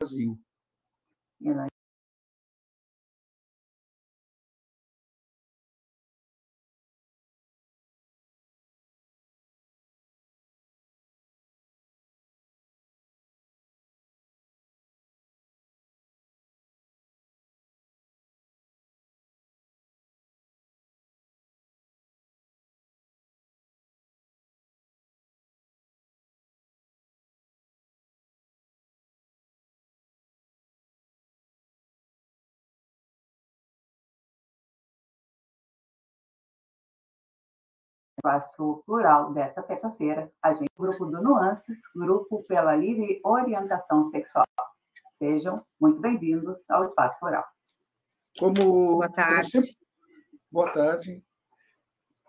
Brasil. Espaço plural dessa terça-feira, a gente, grupo do Nuances, grupo pela livre orientação sexual. Sejam muito bem-vindos ao espaço plural. Como, boa tarde. Como sempre, boa tarde.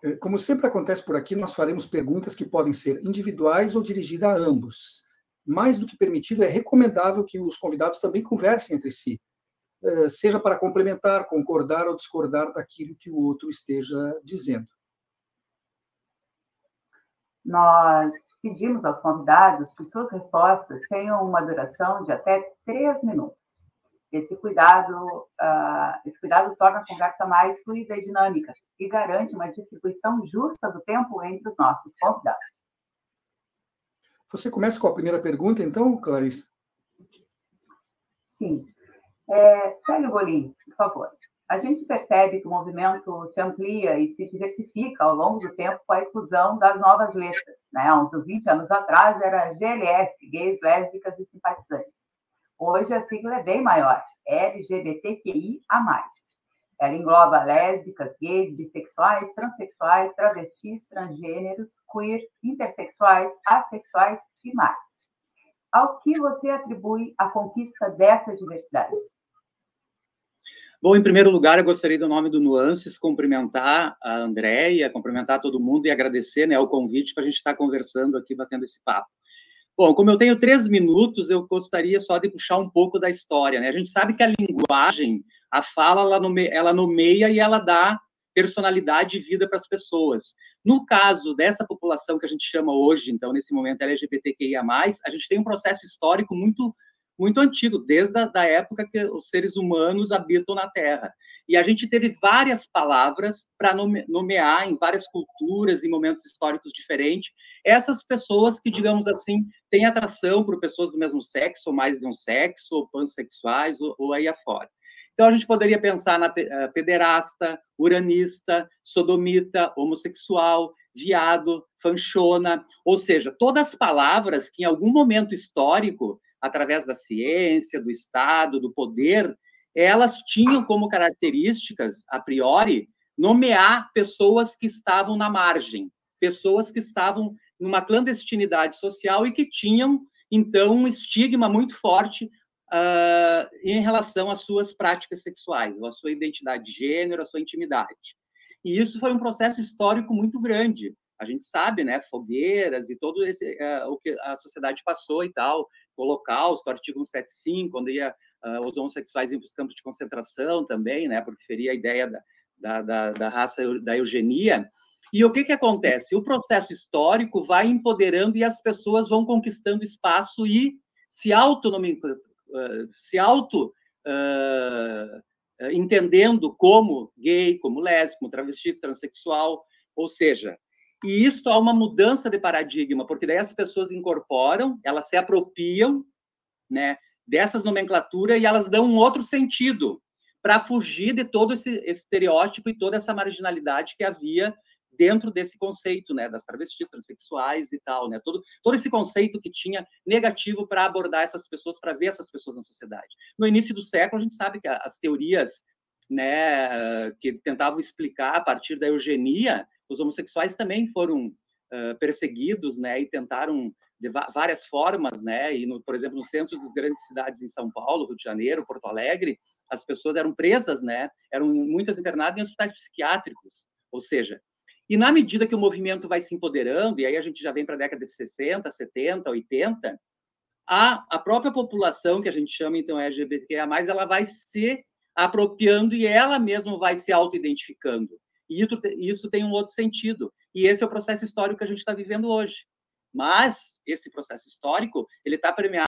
É, como sempre acontece por aqui, nós faremos perguntas que podem ser individuais ou dirigidas a ambos. Mais do que permitido, é recomendável que os convidados também conversem entre si, é, seja para complementar, concordar ou discordar daquilo que o outro esteja dizendo nós pedimos aos convidados que suas respostas tenham uma duração de até três minutos. Esse cuidado, uh, esse cuidado torna a conversa mais fluida e dinâmica e garante uma distribuição justa do tempo entre os nossos convidados. Você começa com a primeira pergunta, então, Clarice? Sim. É, Célio Bolim, por favor a gente percebe que o movimento se amplia e se diversifica ao longo do tempo com a inclusão das novas letras. Né? Uns 20 anos atrás era GLS, gays, lésbicas e simpatizantes. Hoje a sigla é bem maior, LGBTQIA+. Ela engloba lésbicas, gays, bissexuais, transexuais, travestis, transgêneros, queer, intersexuais, assexuais e mais. Ao que você atribui a conquista dessa diversidade? Bom, em primeiro lugar, eu gostaria, do nome do Nuances, cumprimentar a Andréia, cumprimentar todo mundo e agradecer né, o convite para a gente estar conversando aqui, batendo esse papo. Bom, como eu tenho três minutos, eu gostaria só de puxar um pouco da história. Né? A gente sabe que a linguagem, a fala, ela, nome, ela nomeia e ela dá personalidade e vida para as pessoas. No caso dessa população que a gente chama hoje, então, nesse momento, LGBTQIA+, a gente tem um processo histórico muito muito antigo, desde a da época que os seres humanos habitam na Terra. E a gente teve várias palavras para nomear em várias culturas e momentos históricos diferentes essas pessoas que, digamos assim, têm atração por pessoas do mesmo sexo, ou mais de um sexo, ou pansexuais, ou, ou aí afora. Então, a gente poderia pensar na eh, pederasta, uranista, sodomita, homossexual, viado, fanchona, ou seja, todas as palavras que, em algum momento histórico, através da ciência, do Estado, do poder, elas tinham como características, a priori, nomear pessoas que estavam na margem, pessoas que estavam numa clandestinidade social e que tinham, então, um estigma muito forte uh, em relação às suas práticas sexuais, à sua identidade de gênero, à sua intimidade. E isso foi um processo histórico muito grande. A gente sabe, né, fogueiras e todo esse, uh, o que a sociedade passou e tal, Holocausto, artigo 175, quando ia, uh, os homossexuais iam para os campos de concentração também, né, porque feria a ideia da, da, da, da raça da eugenia. E o que, que acontece? O processo histórico vai empoderando e as pessoas vão conquistando espaço e se auto, uh, se auto uh, entendendo como gay, como lésbico, travesti, transexual, ou seja, e isso há uma mudança de paradigma, porque daí as pessoas incorporam, elas se apropriam, né, dessas nomenclaturas e elas dão um outro sentido para fugir de todo esse estereótipo e toda essa marginalidade que havia dentro desse conceito, né, das travestis, transexuais e tal, né, todo, todo esse conceito que tinha negativo para abordar essas pessoas, para ver essas pessoas na sociedade. No início do século, a gente sabe que as teorias, né, que tentavam explicar a partir da eugenia, os homossexuais também foram uh, perseguidos, né, e tentaram de várias formas, né, e no, por exemplo, no centro das grandes cidades em São Paulo, Rio de Janeiro, Porto Alegre, as pessoas eram presas, né, eram muitas internadas em hospitais psiquiátricos, ou seja, e na medida que o movimento vai se empoderando, e aí a gente já vem para a década de 60, 70, 80, a, a própria população, que a gente chama então LGBTQIA+, ela vai se apropriando e ela mesma vai se auto-identificando. E isso, tem um outro sentido. E esse é o processo histórico que a gente está vivendo hoje. Mas esse processo histórico ele está premiado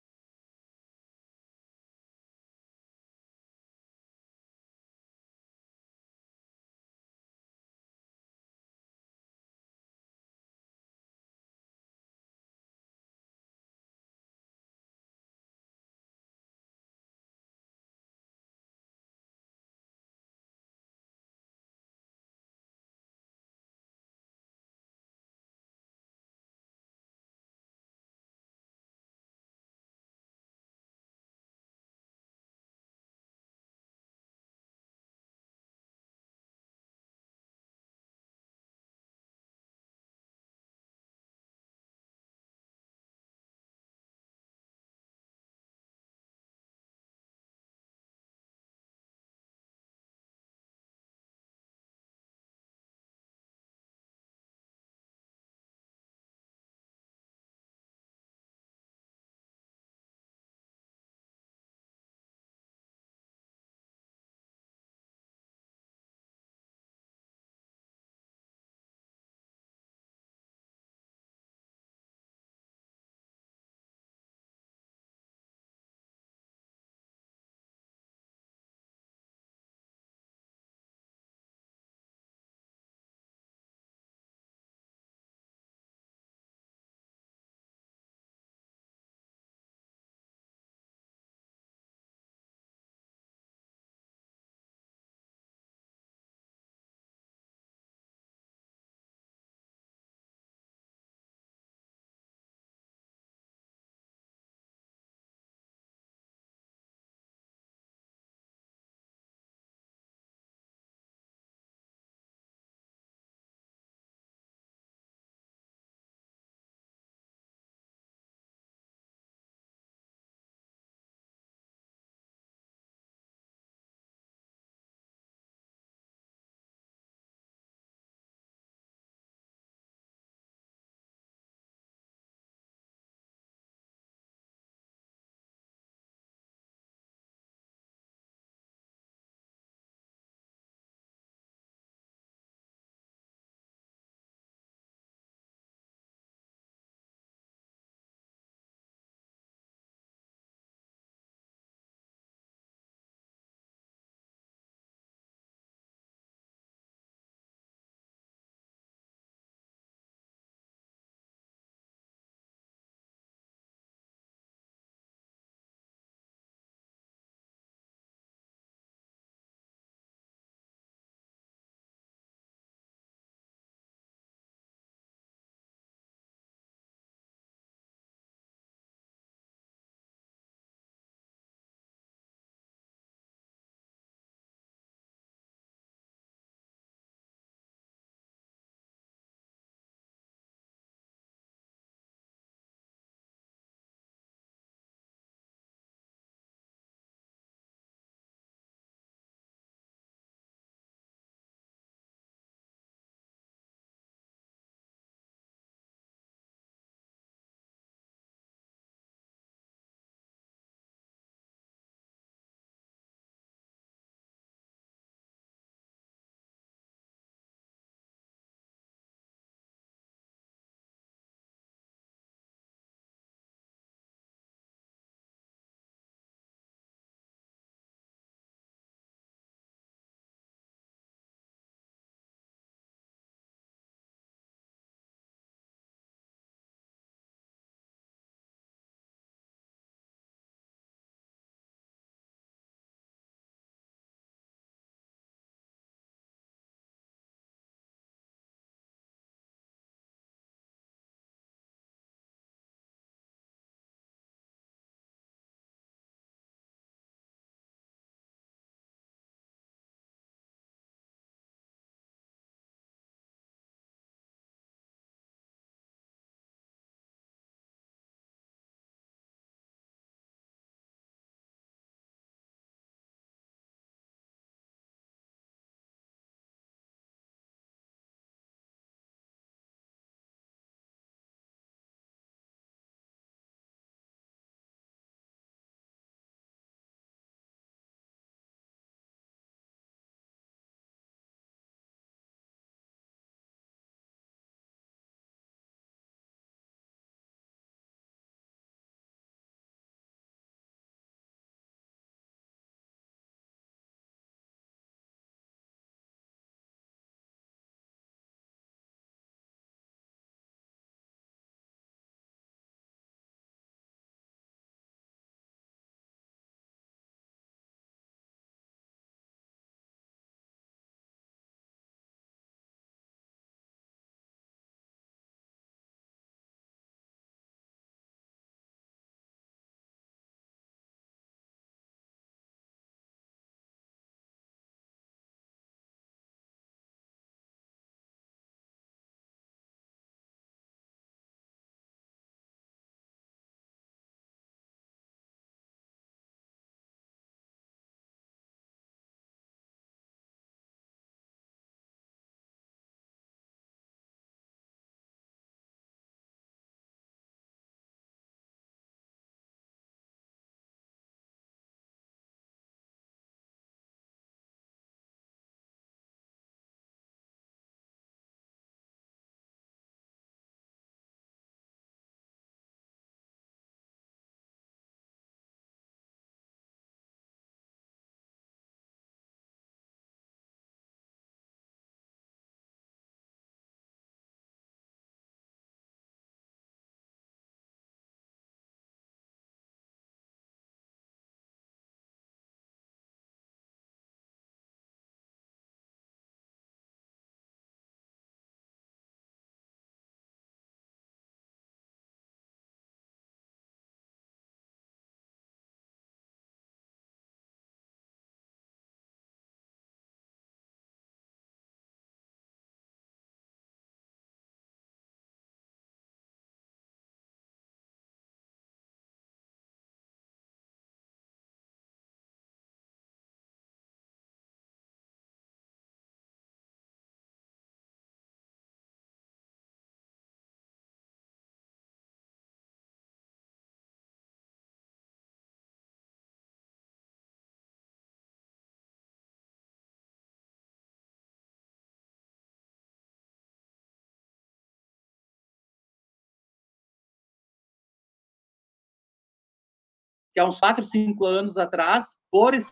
que há uns quatro, cinco anos atrás, por esse,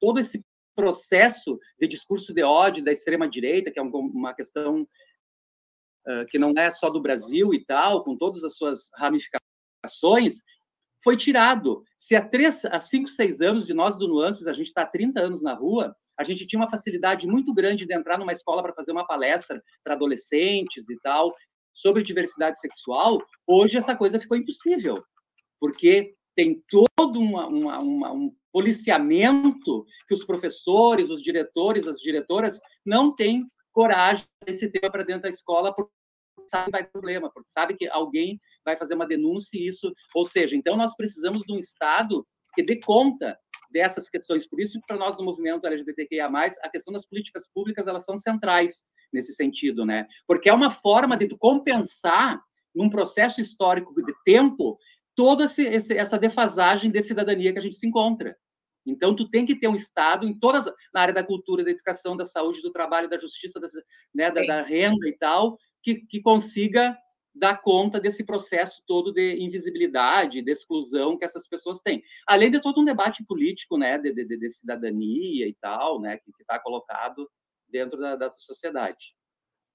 todo esse processo de discurso de ódio da extrema-direita, que é uma questão uh, que não é só do Brasil e tal, com todas as suas ramificações, foi tirado. Se há, três, há cinco, seis anos de nós do Nuances, a gente está há 30 anos na rua, a gente tinha uma facilidade muito grande de entrar numa escola para fazer uma palestra para adolescentes e tal, sobre diversidade sexual, hoje essa coisa ficou impossível, porque tem todo uma, uma, uma, um policiamento que os professores, os diretores, as diretoras não têm coragem desse tema para dentro da escola porque sabe que vai ter problema, porque sabe que alguém vai fazer uma denúncia e isso, ou seja, então nós precisamos de um Estado que dê conta dessas questões. Por isso, para nós do movimento LGBTQIA+, a questão das políticas públicas, elas são centrais nesse sentido, né? Porque é uma forma de compensar num processo histórico de tempo toda essa defasagem de cidadania que a gente se encontra. Então, tu tem que ter um Estado em todas, na área da cultura, da educação, da saúde, do trabalho, da justiça, da, né, da, da renda e tal, que, que consiga dar conta desse processo todo de invisibilidade, de exclusão que essas pessoas têm. Além de todo um debate político, né, de, de, de cidadania e tal, né, que está colocado dentro da, da sociedade.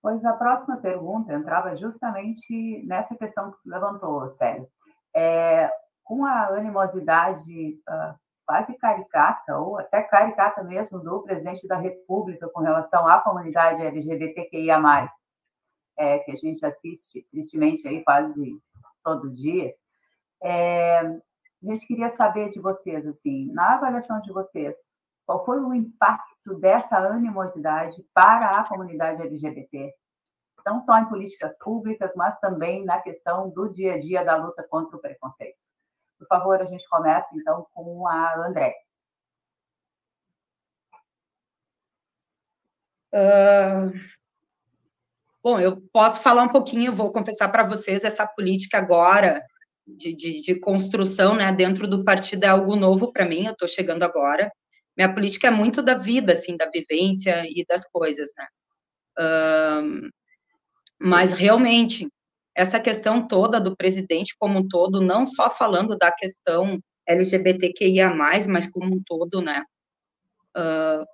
Pois a próxima pergunta entrava justamente nessa questão que levantou, Célio. É, com a animosidade uh, quase caricata, ou até caricata mesmo, do presidente da República com relação à comunidade LGBTQIA+, é, que a gente assiste, tristemente, aí quase todo dia, é, a gente queria saber de vocês, assim, na avaliação de vocês, qual foi o impacto dessa animosidade para a comunidade LGBT? Não só em políticas públicas, mas também na questão do dia a dia da luta contra o preconceito. Por favor, a gente começa, então, com a André. Uh, Bom, eu posso falar um pouquinho, vou confessar para vocês, essa política agora de, de, de, construção né, dentro do partido é algo novo para mim, eu estou chegando agora. Minha política é muito da vida, assim, da vivência e das coisas, né? Mas, realmente, essa questão toda do presidente como um todo, não só falando da questão LGBTQIA+, mas como um todo, né? Uh,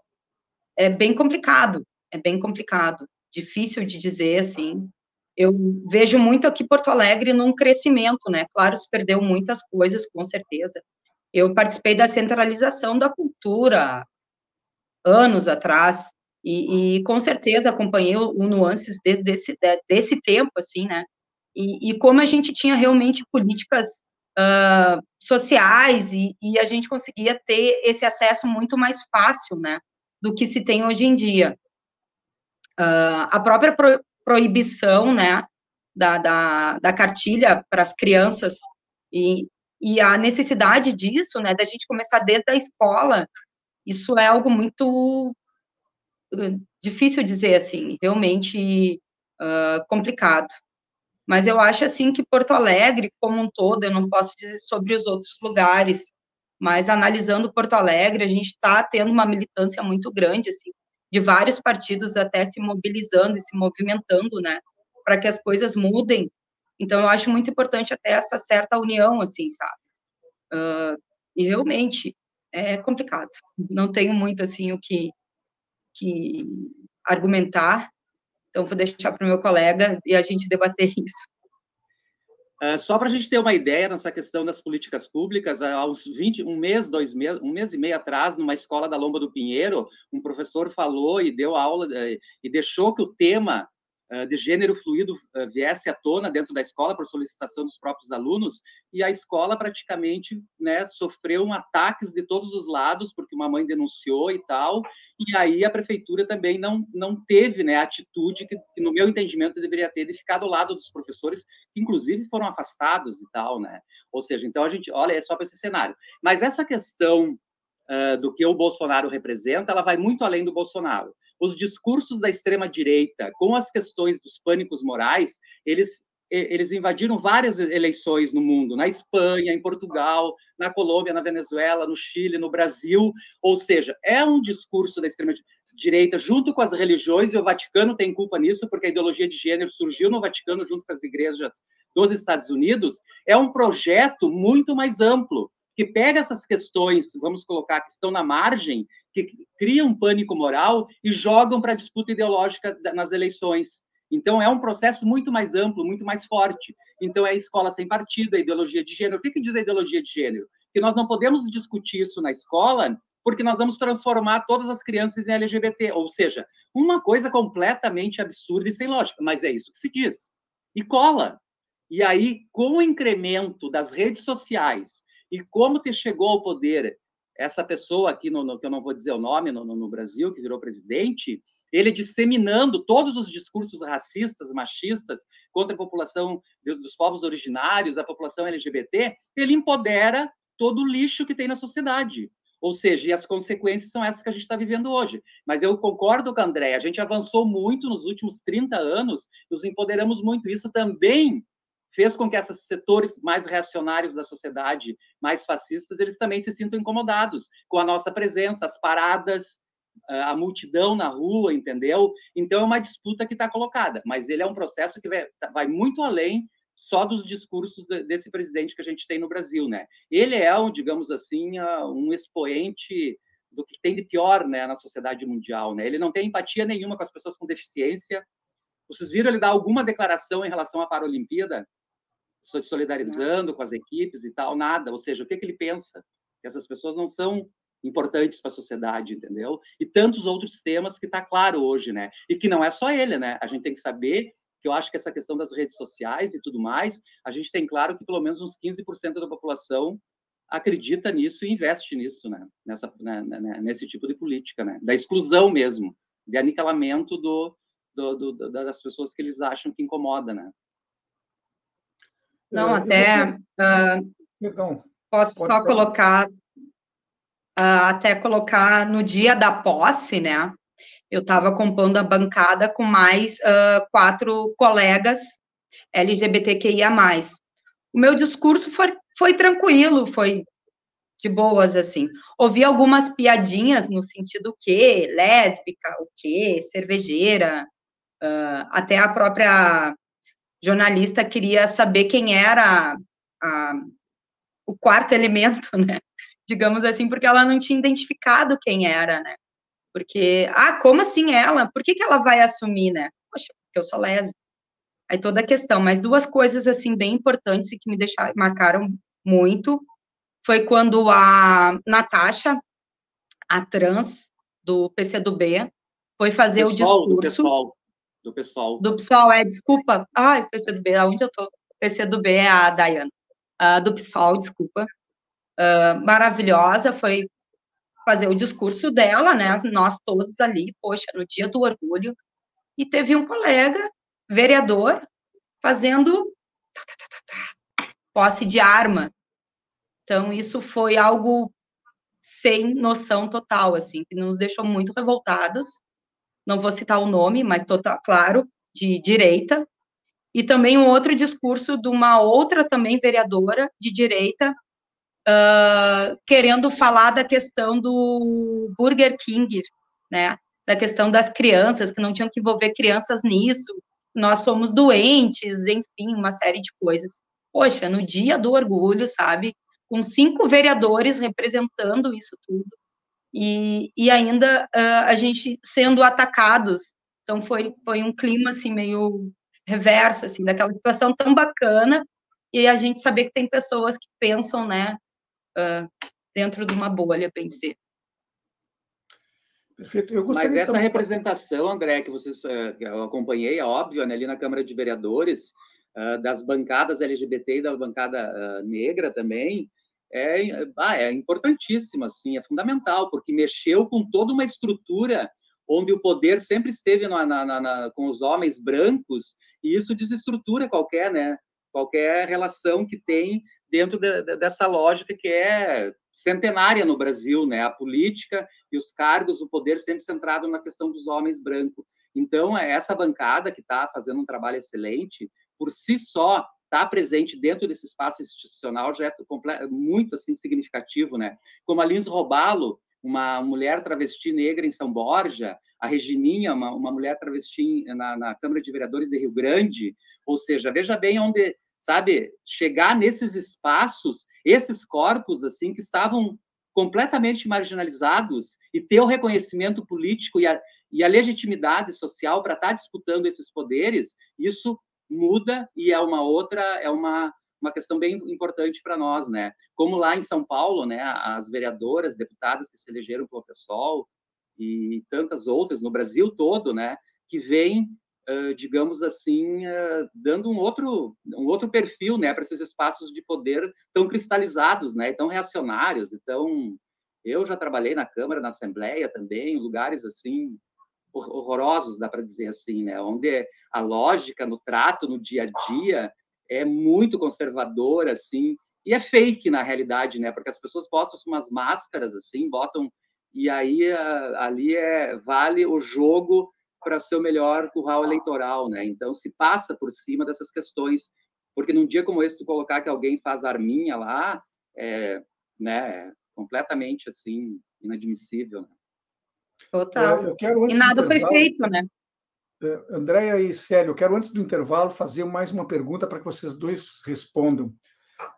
é bem complicado, é bem complicado difícil de dizer, assim. Eu vejo muito aqui Porto Alegre num crescimento, né? Claro, se perdeu muitas coisas, com certeza. Eu participei da centralização da cultura anos atrás, e, e com certeza acompanhei o, Nuances desde esse, desse tempo, assim, né? E, e, como a gente tinha realmente políticas uh, sociais e, e, a gente conseguia ter esse acesso muito mais fácil, né, do que se tem hoje em dia. Uh, a própria pro, proibição, né, da, da, da cartilha para as crianças e, e a necessidade disso, né, da gente começar desde a escola, isso é algo muito difícil dizer assim, realmente uh, complicado. Mas eu acho assim que Porto Alegre, como um todo, eu não posso dizer sobre os outros lugares, mas analisando Porto Alegre, a gente está tendo uma militância muito grande, assim, de vários partidos até se mobilizando e se movimentando, né, para que as coisas mudem. Então, eu acho muito importante até essa certa união, assim, sabe? Uh, e realmente é complicado. Não tenho muito, assim, o que, que argumentar. Então, vou deixar para o meu colega e a gente debater isso. Uh, só para a gente ter uma ideia nessa questão das políticas públicas, há uns 20, um mês, dois meses, um mês e meio atrás, numa escola da Lomba do Pinheiro, um professor falou e deu aula uh, e deixou que o tema de gênero fluido viesse à tona dentro da escola por solicitação dos próprios alunos e a escola praticamente né, sofreu ataques de todos os lados porque uma mãe denunciou e tal e aí a prefeitura também não não teve né a atitude que, que no meu entendimento deveria ter de ficar do lado dos professores que inclusive foram afastados e tal né. Ou seja então a gente olha é só para esse cenário. Mas essa questão uh, do que o Bolsonaro representa ela vai muito além do Bolsonaro os discursos da extrema direita com as questões dos pânicos morais, eles eles invadiram várias eleições no mundo, na Espanha, em Portugal, na Colômbia, na Venezuela, no Chile, no Brasil, ou seja, é um discurso da extrema direita junto com as religiões e o Vaticano tem culpa nisso porque a ideologia de gênero surgiu no Vaticano junto com as igrejas dos Estados Unidos, é um projeto muito mais amplo que pega essas questões, vamos colocar, que estão na margem, que criam pânico moral e jogam para a disputa ideológica nas eleições. Então, é um processo muito mais amplo, muito mais forte. Então, é a escola sem partido, a ideologia de gênero. O que, que diz a ideologia de gênero? Que nós não podemos discutir isso na escola porque nós vamos transformar todas as crianças em LGBT. Ou seja, uma coisa completamente absurda e sem lógica, mas é isso que se diz. E cola. E aí, com o incremento das redes sociais e como te chegou ao poder essa pessoa aqui, no, no que eu não vou dizer o nome, no, no Brasil, que virou presidente, ele disseminando todos os discursos racistas, machistas contra a população dos povos originários, a população LGBT, ele empodera todo o lixo que tem na sociedade. Ou seja, e as consequências são essas que a gente está vivendo hoje. Mas eu concordo com a André, a gente avançou muito nos últimos 30 anos, nos empoderamos muito. Isso também fez com que esses setores mais reacionários da sociedade, mais fascistas, eles também se sintam incomodados com a nossa presença, as paradas, a multidão na rua, entendeu? Então é uma disputa que está colocada, mas ele é um processo que vai, muito além só dos discursos desse presidente que a gente tem no Brasil, né? Ele é, um, digamos assim, um expoente do que tem de pior, né, na sociedade mundial, né? Ele não tem empatia nenhuma com as pessoas com deficiência. Vocês viram ele dar alguma declaração em relação à Paralimpíada? Se solidarizando com as equipes e tal, nada. Ou seja, o que, que ele pensa? Que essas pessoas não são importantes para a sociedade, entendeu? E tantos outros temas que está claro hoje, né? E que não é só ele, né? A gente tem que saber que eu acho que essa questão das redes sociais e tudo mais, a gente tem claro que pelo menos uns 15% da população acredita nisso e investe nisso, né? Nessa, né, né, né? nesse tipo de política, né? Da exclusão mesmo, de aniquilamento do, do, do, das pessoas que eles acham que incomoda, né? Não, é, até uh, posso só falar. colocar uh, até colocar no dia da posse, né? eu estava compondo a bancada com mais uh, quatro colegas LGBTQIA+. O meu discurso foi, foi tranquilo, foi de boas, assim. Ouvi algumas piadinhas no sentido que lésbica, o que, cervejeira, uh, até a própria jornalista queria saber quem era a, o quarto elemento, né? Digamos assim, porque ela não tinha identificado quem era, né? Porque, ah, como assim ela? Por que, que ela vai assumir, né? Poxa, porque eu sou lésbica. Aí toda a questão. Mas duas coisas, assim, bem importantes e que me deixaram, marcaram muito, foi quando a Natasha, a trans do PCdoB, foi fazer pessoal, o discurso... Do pessoal, do pessoal. Do pessoal, é, desculpa. Ai, PCdoB, aonde eu tô? PCdoB é a Dayana. Uh, do PSOL, desculpa. Uh, maravilhosa, foi fazer o discurso dela, né? Nós todos ali, poxa, no dia do orgulho, e teve um colega, vereador, fazendo posse de arma. Então, isso foi algo sem noção total, assim, que nos deixou muito revoltados. Não vou citar o nome, mas total, claro, de direita. E também um outro discurso de uma outra também vereadora de direita, uh, querendo falar da questão do Burger King, né? Da questão das crianças, que não tinham que envolver crianças nisso, nós somos doentes, enfim, uma série de coisas. Poxa, no dia do orgulho, sabe? Com cinco vereadores representando isso tudo, e, e ainda uh, a gente sendo atacados. Então, foi, foi um clima, assim, meio reverso, assim, daquela situação tão bacana, e a gente saber que tem pessoas que pensam, né, uh, dentro de uma bolha, pensei. Perfeito. Eu Mas essa também... representação, André, que vocês uh, eu acompanhei, é óbvio, né, ali na Câmara de Vereadores, uh, das bancadas LGBT e da bancada uh, negra também, é, ah, é importantíssima, assim, é fundamental, porque mexeu com toda uma estrutura onde o poder sempre esteve na, na, na, com os homens brancos, e isso desestrutura qualquer, né, qualquer relação que tem dentro de, de, dessa lógica que é centenária no Brasil, né? A política e os cargos, o poder sempre centrado na questão dos homens brancos. Então, é essa bancada que está fazendo um trabalho excelente, por si só, estar tá presente dentro desse espaço institucional já é muito assim significativo, né? Como a Lins Robalo, uma mulher travesti negra em São Borja, a Regininha, uma, uma mulher travesti na, na Câmara de Vereadores de Rio Grande, ou seja, veja bem onde sabe? Chegar nesses espaços, esses corpos assim que estavam completamente marginalizados e ter o reconhecimento político e a, e a legitimidade social para estar tá disputando esses poderes, isso muda e é uma outra, é uma, uma questão bem importante para nós, né? Como lá em São Paulo, né, as vereadoras, deputadas que se elegeram pelo PSOL e tantas outras no Brasil todo, né, que vêm, uh, digamos assim, uh, dando um outro um outro perfil, né, para esses espaços de poder tão cristalizados, né, tão reacionários, então eu já trabalhei na Câmara, na Assembleia também, lugares assim horrorosos, dá para dizer assim, né? Onde a lógica no trato, no dia a dia, é muito conservadora, assim, e é fake na realidade, né? Porque as pessoas botam umas máscaras assim, botam e aí ali é vale o jogo para ser o melhor curral eleitoral, né? Então se passa por cima dessas questões, porque num dia como esse tu colocar que alguém faz arminha lá, é, né? É completamente assim inadmissível. Né? Total. Eu, eu e nada foi feito, né? É, Andréia e Célio, eu quero, antes do intervalo, fazer mais uma pergunta para que vocês dois respondam.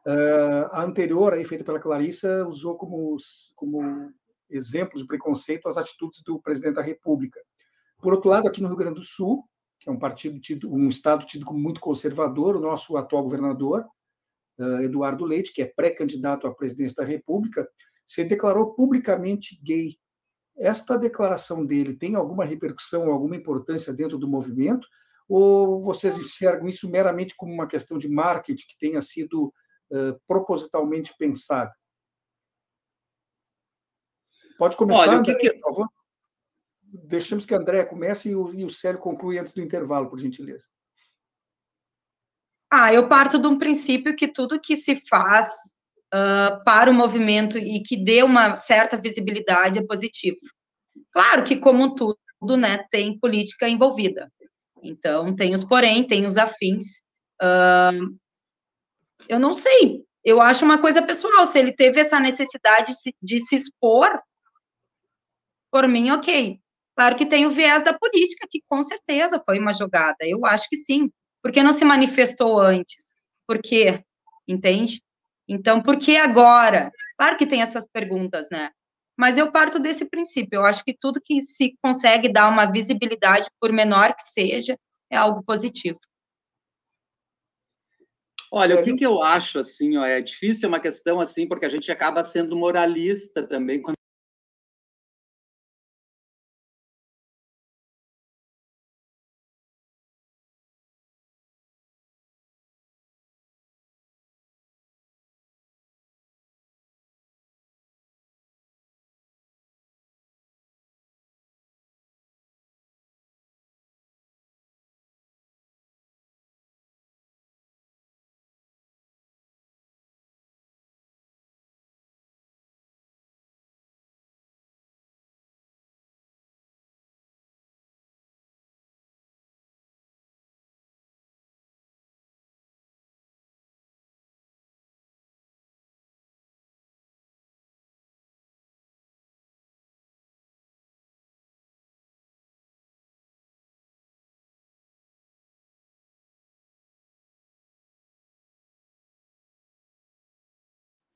Uh, a anterior, aí, feita pela Clarissa, usou como, como exemplo de preconceito as atitudes do presidente da República. Por outro lado, aqui no Rio Grande do Sul, que é um partido tido, um estado tido como muito conservador, o nosso atual governador, uh, Eduardo Leite, que é pré-candidato à presidência da República, se declarou publicamente gay esta declaração dele tem alguma repercussão, alguma importância dentro do movimento? Ou vocês enxergam isso meramente como uma questão de marketing que tenha sido uh, propositalmente pensada? Pode começar, Olha, André, que... por favor. Deixamos que a André comece e o, e o Célio conclui antes do intervalo, por gentileza. Ah, eu parto de um princípio que tudo que se faz uh, para o movimento e que dê uma certa visibilidade é positivo. Claro que, como tudo, né, tem política envolvida. Então, tem os porém, tem os afins. Uh, eu não sei, eu acho uma coisa pessoal. Se ele teve essa necessidade de se, de se expor, por mim, ok. Claro que tem o viés da política, que com certeza foi uma jogada. Eu acho que sim. Porque não se manifestou antes? Por quê? Entende? Então, por que agora? Claro que tem essas perguntas, né? Mas eu parto desse princípio. Eu acho que tudo que se consegue dar uma visibilidade, por menor que seja, é algo positivo. Olha, o que, que eu acho, assim, ó, é difícil, é uma questão assim, porque a gente acaba sendo moralista também quando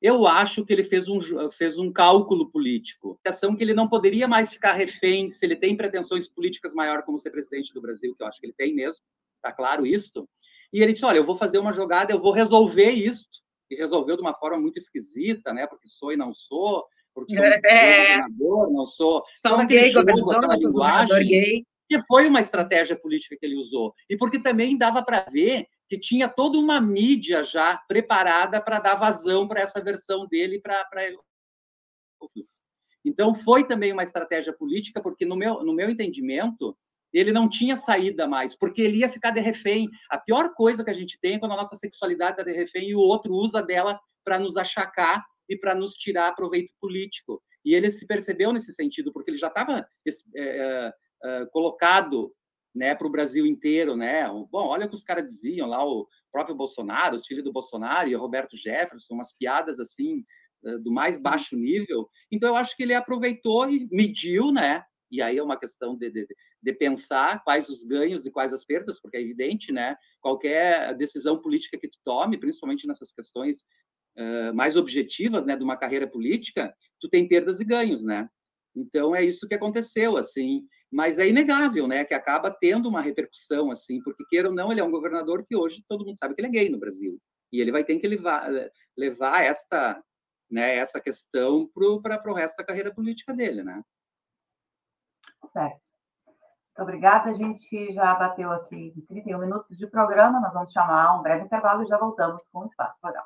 Eu acho que ele fez um, fez um cálculo político, ação que ele não poderia mais ficar refém se ele tem pretensões políticas maior como ser presidente do Brasil, que eu acho que ele tem mesmo, tá claro isso. E ele disse: olha, eu vou fazer uma jogada, eu vou resolver isso. E resolveu de uma forma muito esquisita, né? Porque sou e não sou, porque sou é... governador, não sou. Sou um gay, jogo, governador, linguagem, gay. Que foi uma estratégia política que ele usou. E porque também dava para ver que tinha toda uma mídia já preparada para dar vazão para essa versão dele para então foi também uma estratégia política porque no meu no meu entendimento ele não tinha saída mais porque ele ia ficar de refém. A pior coisa que a gente tem é quando a nossa sexualidade está de refém e o outro usa dela para nos achacar e para nos tirar proveito político. E ele se percebeu nesse sentido porque ele já estava é, é, colocado né, para o Brasil inteiro, né? Bom, olha o que os caras diziam lá, o próprio Bolsonaro, os filhos do Bolsonaro e o Roberto Jefferson, umas piadas assim eh, do mais baixo nível. Então eu acho que ele aproveitou e mediu, né? E aí é uma questão de, de, de pensar quais os ganhos e quais as perdas, porque é evidente, né? Qualquer decisão política que tu tome, principalmente nessas questões uh, mais objetivas, né, de uma carreira política, tu tem perdas e ganhos, né? Então é isso que aconteceu, assim. Mas é inegável, né, que acaba tendo uma repercussão, assim, porque queira ou não, ele é um governador que hoje todo mundo sabe que ele é gay no Brasil e ele vai ter que levar, levar esta, né, essa questão para o resto da carreira política dele, né? Certo. Muito obrigada. A gente já bateu aqui 31 minutos de programa. Nós vamos chamar um breve intervalo e já voltamos com o Espaço Plural.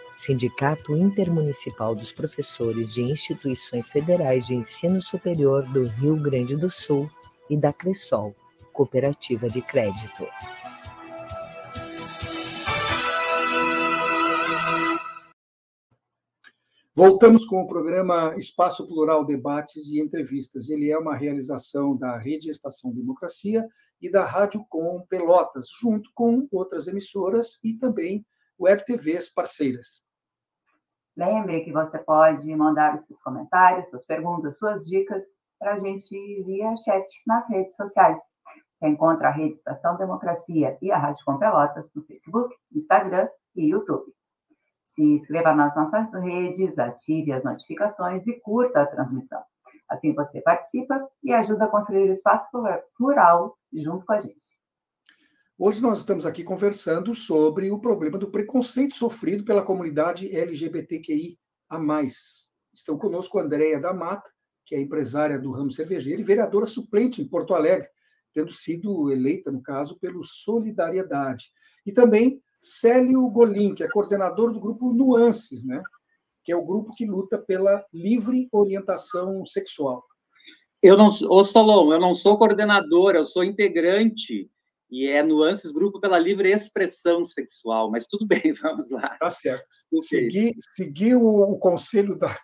Sindicato Intermunicipal dos Professores de Instituições Federais de Ensino Superior do Rio Grande do Sul e da Cressol, Cooperativa de Crédito. Voltamos com o programa Espaço Plural Debates e Entrevistas. Ele é uma realização da Rede Estação Democracia e da Rádio Com Pelotas, junto com outras emissoras e também web TVs parceiras. Lembre que você pode mandar os seus comentários, suas perguntas, suas dicas para a gente via chat nas redes sociais. Você encontra a Rede Estação Democracia e a Rádio Com Pelotas no Facebook, Instagram e YouTube. Se inscreva nas nossas redes, ative as notificações e curta a transmissão. Assim você participa e ajuda a construir o espaço plural junto com a gente. Hoje nós estamos aqui conversando sobre o problema do preconceito sofrido pela comunidade LGBTQI a mais. Estão conosco Andréia da Mata, que é empresária do ramo cervejeiro e vereadora suplente em Porto Alegre, tendo sido eleita, no caso, pelo Solidariedade. E também Célio Golim, que é coordenador do grupo Nuances, né? que é o grupo que luta pela livre orientação sexual. Eu não, ô Solon, eu não sou coordenador, eu sou integrante e é Nuances Grupo pela Livre Expressão Sexual, mas tudo bem, vamos lá. Tá certo. Segui, segui o, o, conselho da,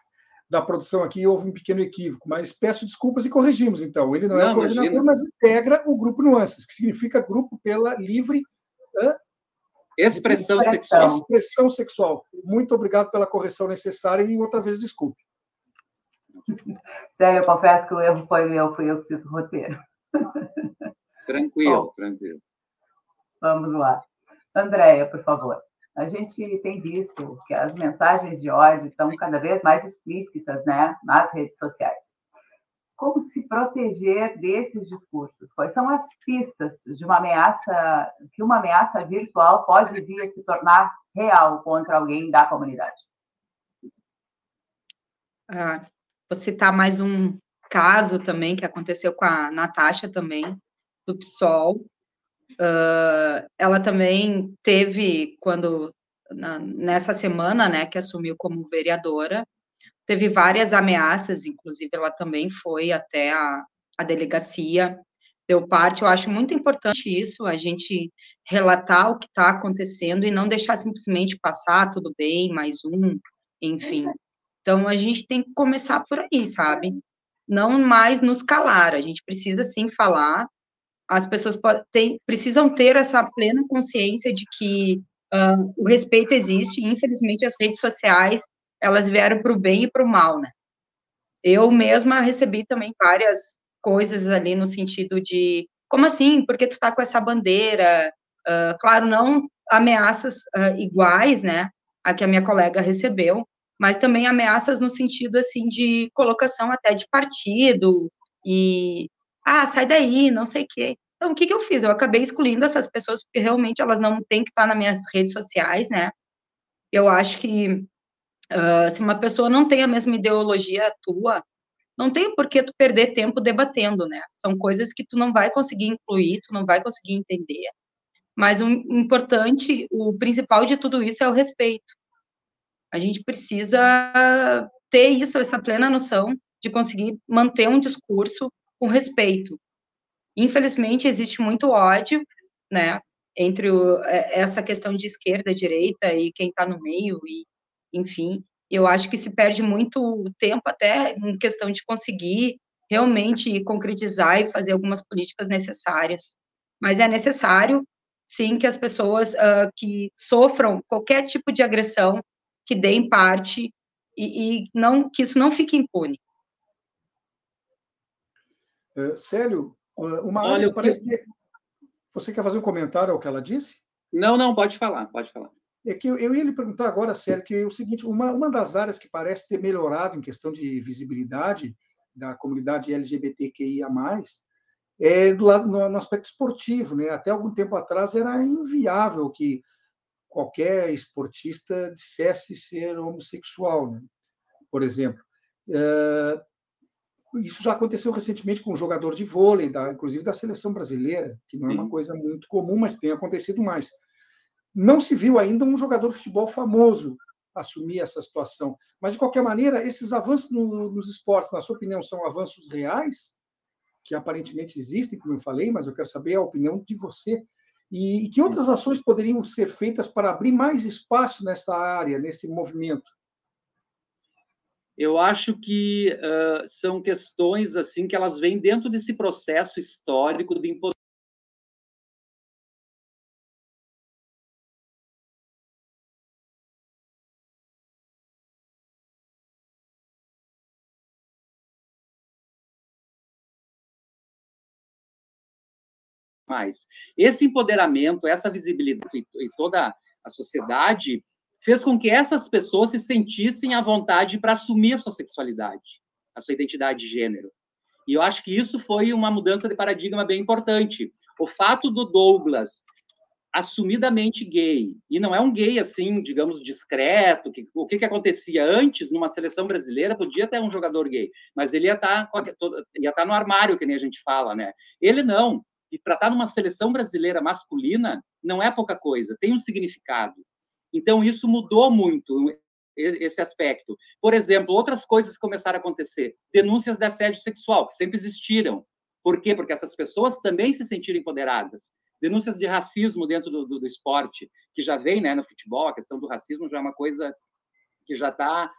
da produção aqui, houve um pequeno equívoco, mas peço desculpas e corrigimos, então. Ele não, não é o coordenador, imagina. mas integra o Grupo Nuances, que significa Grupo pela Livre Expressão, sexual. Expressão sexual. Muito obrigado pela correção necessária e outra vez desculpe. Sério, eu confesso que o erro foi meu, fui eu que fiz o roteiro. Tranquilo, Bom, tranquilo. Vamos lá. Andréia, por favor. A gente tem visto que as mensagens de ódio estão cada vez mais explícitas né, nas redes sociais como se proteger desses discursos? Quais são as pistas de uma ameaça, que uma ameaça virtual pode vir a se tornar real contra alguém da comunidade? Ah, vou citar mais um caso também que aconteceu com a Natasha também, do PSOL. Uh, ela também teve, quando na, nessa semana, né, que assumiu como vereadora, teve várias ameaças, inclusive ela também foi até a, a delegacia, deu parte. Eu acho muito importante isso, a gente relatar o que está acontecendo e não deixar simplesmente passar, tudo bem, mais um, enfim. Então, a gente tem que começar por aí, sabe? Não mais nos calar, a gente precisa sim falar, as pessoas ter, precisam ter essa plena consciência de que uh, o respeito existe, infelizmente as redes sociais elas vieram para o bem e para o mal, né? Eu mesma recebi também várias coisas ali no sentido de, como assim? Porque tu tá com essa bandeira? Uh, claro, não ameaças uh, iguais, né? A que a minha colega recebeu, mas também ameaças no sentido, assim, de colocação até de partido e, ah, sai daí, não sei o quê. Então, o que, que eu fiz? Eu acabei excluindo essas pessoas porque realmente elas não têm que estar nas minhas redes sociais, né? Eu acho que uh, se uma pessoa não tem a mesma ideologia tua, não tem por que tu perder tempo debatendo, né? São coisas que tu não vai conseguir incluir, tu não vai conseguir entender. Mas o importante, o principal de tudo isso é o respeito. A gente precisa ter isso, essa plena noção de conseguir manter um discurso com respeito. Infelizmente, existe muito ódio, né, entre o, é, essa questão de esquerda, direita e quem está no meio, e, enfim, eu acho que se perde muito tempo até em questão de conseguir realmente concretizar e fazer algumas políticas necessárias. Mas é necessário, sim, que as pessoas uh, que sofram qualquer tipo de agressão, que deem parte e, e não que isso não fique impune. Uh, Célio, uma Olha, área parece que... Você quer fazer um comentário ao que ela disse? Não, não, pode falar, pode falar. É que eu, eu ia lhe perguntar agora, Sérgio, que é o seguinte, uma, uma das áreas que parece ter melhorado em questão de visibilidade da comunidade LGBTQIA+, é do lado, no, no aspecto esportivo. Né? Até algum tempo atrás era inviável que qualquer esportista dissesse ser homossexual, né? por exemplo. É, isso já aconteceu recentemente com um jogador de vôlei, da, inclusive da seleção brasileira, que não é uma coisa muito comum, mas tem acontecido mais. Não se viu ainda um jogador de futebol famoso assumir essa situação. Mas, de qualquer maneira, esses avanços no, nos esportes, na sua opinião, são avanços reais, que aparentemente existem, como eu falei, mas eu quero saber a opinião de você. E, e que outras ações poderiam ser feitas para abrir mais espaço nessa área, nesse movimento? Eu acho que uh, são questões assim que elas vêm dentro desse processo histórico de mais. Esse empoderamento, essa visibilidade e toda a sociedade fez com que essas pessoas se sentissem à vontade para assumir a sua sexualidade, a sua identidade de gênero. E eu acho que isso foi uma mudança de paradigma bem importante. O fato do Douglas assumidamente gay, e não é um gay assim, digamos, discreto, que, o que, que acontecia antes, numa seleção brasileira, podia ter um jogador gay, mas ele ia estar, tá tá no armário, que nem a gente fala, né? Ele não, e para estar numa seleção brasileira masculina não é pouca coisa, tem um significado. Então, isso mudou muito esse aspecto. Por exemplo, outras coisas começaram a acontecer. Denúncias de assédio sexual, que sempre existiram. Por quê? Porque essas pessoas também se sentiram empoderadas. Denúncias de racismo dentro do, do, do esporte, que já vem né, no futebol, a questão do racismo já é uma coisa que já está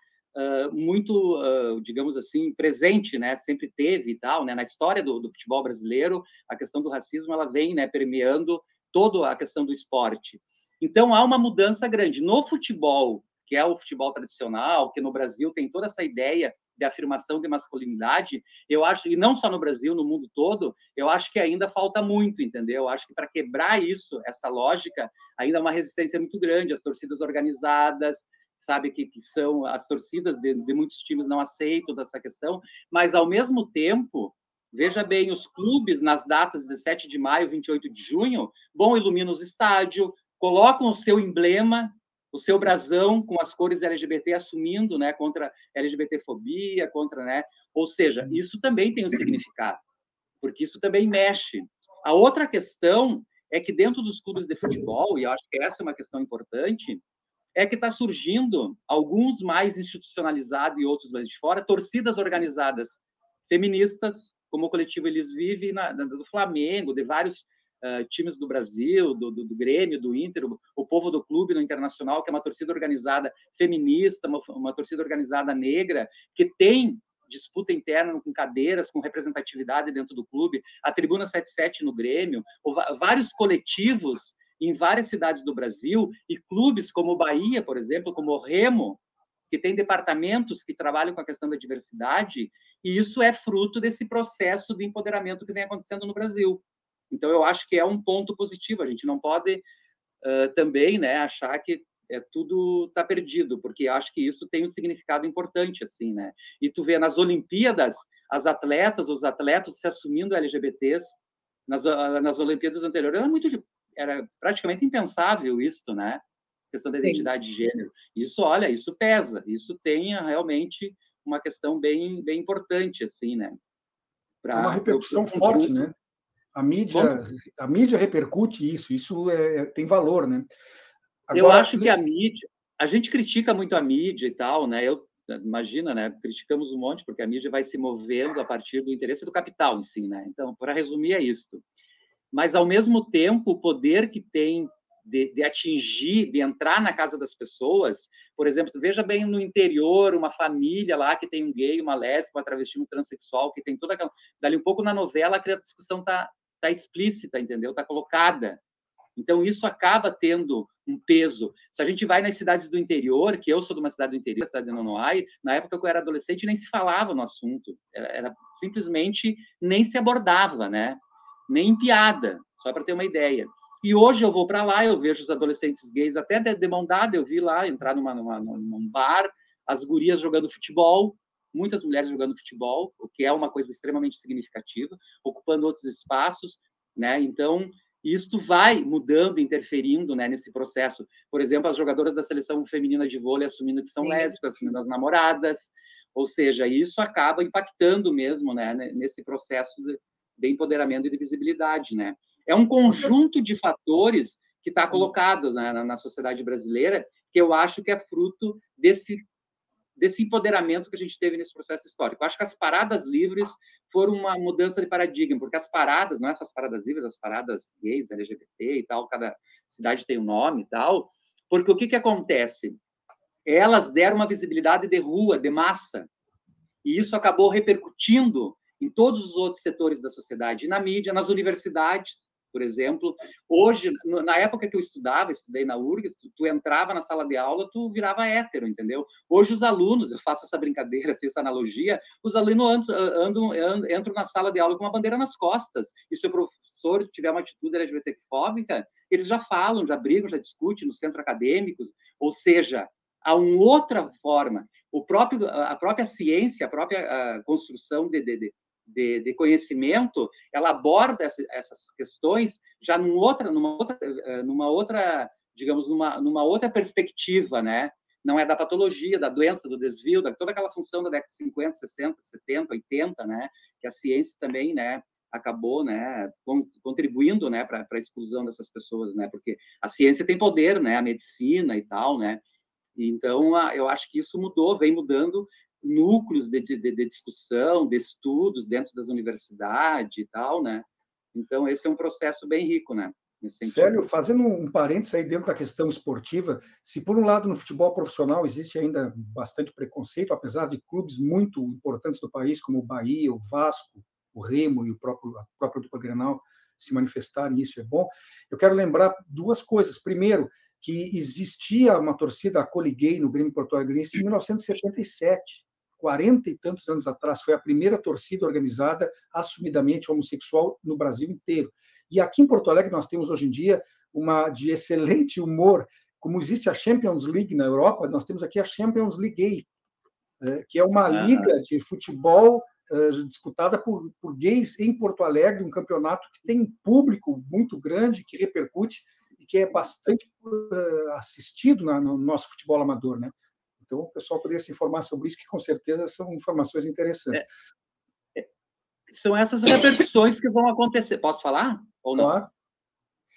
muito, uh, digamos assim, presente, né? Sempre teve e tal, né? Na história do, do, futebol brasileiro, a questão do racismo ela vem, né? Permeando toda a questão do esporte. Então há uma mudança grande no futebol, que é o futebol tradicional, que no Brasil tem toda essa ideia de afirmação de masculinidade, eu acho, e não só no Brasil, no mundo todo, eu acho que ainda falta muito, entendeu? Eu acho que para quebrar isso, essa lógica, ainda é uma resistência muito grande, as torcidas organizadas, sabe que, que são as torcidas de, de muitos times não aceitam dessa questão, mas ao mesmo tempo Veja bem, os clubes, nas datas 17 de maio, 28 de junho, vão iluminam os estádios, colocam o seu emblema, o seu brasão com as cores LGBT assumindo, né, contra LGBTfobia, contra, né, ou seja, isso também tem um significado, porque isso também mexe. A outra questão é que dentro dos clubes de futebol, e eu acho que essa é uma questão importante, é que está surgindo, alguns mais institucionalizados e outros mais de fora, torcidas organizadas feministas, como o coletivo Eles Vivem, na, na, do Flamengo, de vários uh, times do Brasil, do, do, do, Grêmio, do Inter, o, Povo do Clube no Internacional, que é uma torcida organizada feminista, uma, uma torcida organizada negra, que tem disputa interna com cadeiras, com representatividade dentro do clube, a Tribuna 77 no Grêmio, vários coletivos em várias cidades do Brasil e clubes como o Bahia, por exemplo, como o Remo, que tem departamentos que trabalham com a questão da diversidade, e isso é fruto desse processo de empoderamento que vem acontecendo no Brasil. Então, eu acho que é um ponto positivo. A gente não pode uh, também né, achar que é, tudo está perdido, porque acho que isso tem um significado importante, assim, né? E tu vê nas Olimpíadas as atletas, os atletas se assumindo LGBTs, nas, nas Olimpíadas anteriores era muito era praticamente impensável isso, né? A questão da identidade Sim. de gênero. Isso, olha, isso pesa. Isso tem realmente uma questão bem bem importante assim, né? Pra, é uma repercussão pro, pro, pro, forte, né? A mídia, a mídia repercute isso, isso é, tem valor, né? Agora, eu acho que a mídia, a gente critica muito a mídia e tal, né? Eu imagina, né? Criticamos um monte porque a mídia vai se movendo a partir do interesse do capital em si, né? Então, para resumir é isso. Mas ao mesmo tempo, o poder que tem de, de, atingir, de entrar na casa das pessoas, por exemplo, veja bem no interior, uma família lá que tem um gay, uma lésbica, uma travesti, um transexual, que tem toda aquela. Dali um pouco na novela, a discussão está tá explícita, entendeu? Está colocada. Então, isso acaba tendo um peso. Se a gente vai nas cidades do interior, que eu sou de uma cidade do interior, cidade de Nonoai, na época que eu era adolescente, nem se falava no assunto. Era, era simplesmente nem se abordava, né? Nem em piada, só para ter uma ideia. E hoje eu vou para lá, eu vejo os adolescentes gays até de mão dada, eu vi lá entrar numa, numa, num bar, as gurias jogando futebol, muitas mulheres jogando futebol, o que é uma coisa extremamente significativa, ocupando outros espaços, né? Então, isto vai mudando, interferindo né, nesse processo. Por exemplo, as jogadoras da seleção feminina de vôlei assumindo que são Sim. lésbicas, assumindo as namoradas, ou seja, isso acaba impactando mesmo né, nesse processo de, de empoderamento e de visibilidade. Né? É um conjunto de fatores que está colocado né, na, na sociedade brasileira que eu acho que é fruto desse desse empoderamento que a gente teve nesse processo histórico. Eu acho que as paradas livres foram uma mudança de paradigma, porque as paradas, não é só as paradas livres, as paradas gays, LGBT e tal, cada cidade tem um nome e tal, porque o que, que acontece? Elas deram uma visibilidade de rua, de massa, e isso acabou repercutindo em todos os outros setores da sociedade, na mídia, nas universidades, por exemplo. Hoje, na época que eu estudava, estudei na URGS, tu, tu, entrava na sala de aula, tu virava hétero, entendeu? Hoje os alunos, eu faço essa brincadeira, assim, essa analogia, os alunos andam, andam, entram na sala de aula com uma bandeira nas costas. E se o professor tiver uma atitude LGBTfóbica, eles já falam, já brigam, já discutem no centro acadêmicos, ou seja, há uma outra forma. O próprio, a própria ciência, a própria a construção de, de, de, de conhecimento, ela aborda essa, essas questões já num outra, numa outra, eh, numa outra, digamos, numa, numa outra perspectiva, né? Não é da patologia, da doença, do desvio, da toda aquela função da década de 50, 60, 70, 80, né? Que a ciência também, né? acabou né contribuindo né para a exclusão dessas pessoas né porque a ciência tem poder né a medicina e tal né então eu acho que isso mudou vem mudando núcleos de, de, de, discussão, de estudos dentro das universidades e tal, né? Então, esse é um processo bem rico, né? Sério, fazendo um parênteses aí dentro da questão esportiva, se por um lado no futebol profissional existe ainda bastante preconceito, apesar de clubes muito importantes do país, como o Bahia, o Vasco, o Remo e o próprio, a própria dupla Grenal se manifestarem, isso é bom. Eu quero lembrar duas coisas. Primeiro, que existia uma torcida Coliguei no Grêmio Porto Alegre em 1977. 40 e tantos anos atrás, foi a primeira torcida organizada assumidamente homossexual no Brasil inteiro. E aqui em Porto Alegre nós temos hoje em dia uma de excelente humor, como existe a Champions League na Europa, nós temos aqui a Champions League Gay, é, que é uma liga de futebol é, disputada por, por gays em Porto Alegre, um campeonato que tem um público muito grande, que repercute e que é bastante é, assistido no nosso futebol amador, né? Então, o pessoal poderia se informar sobre isso, que com certeza são informações interessantes. É, é, são essas repercussões que vão acontecer. Posso falar? Ou não? Claro.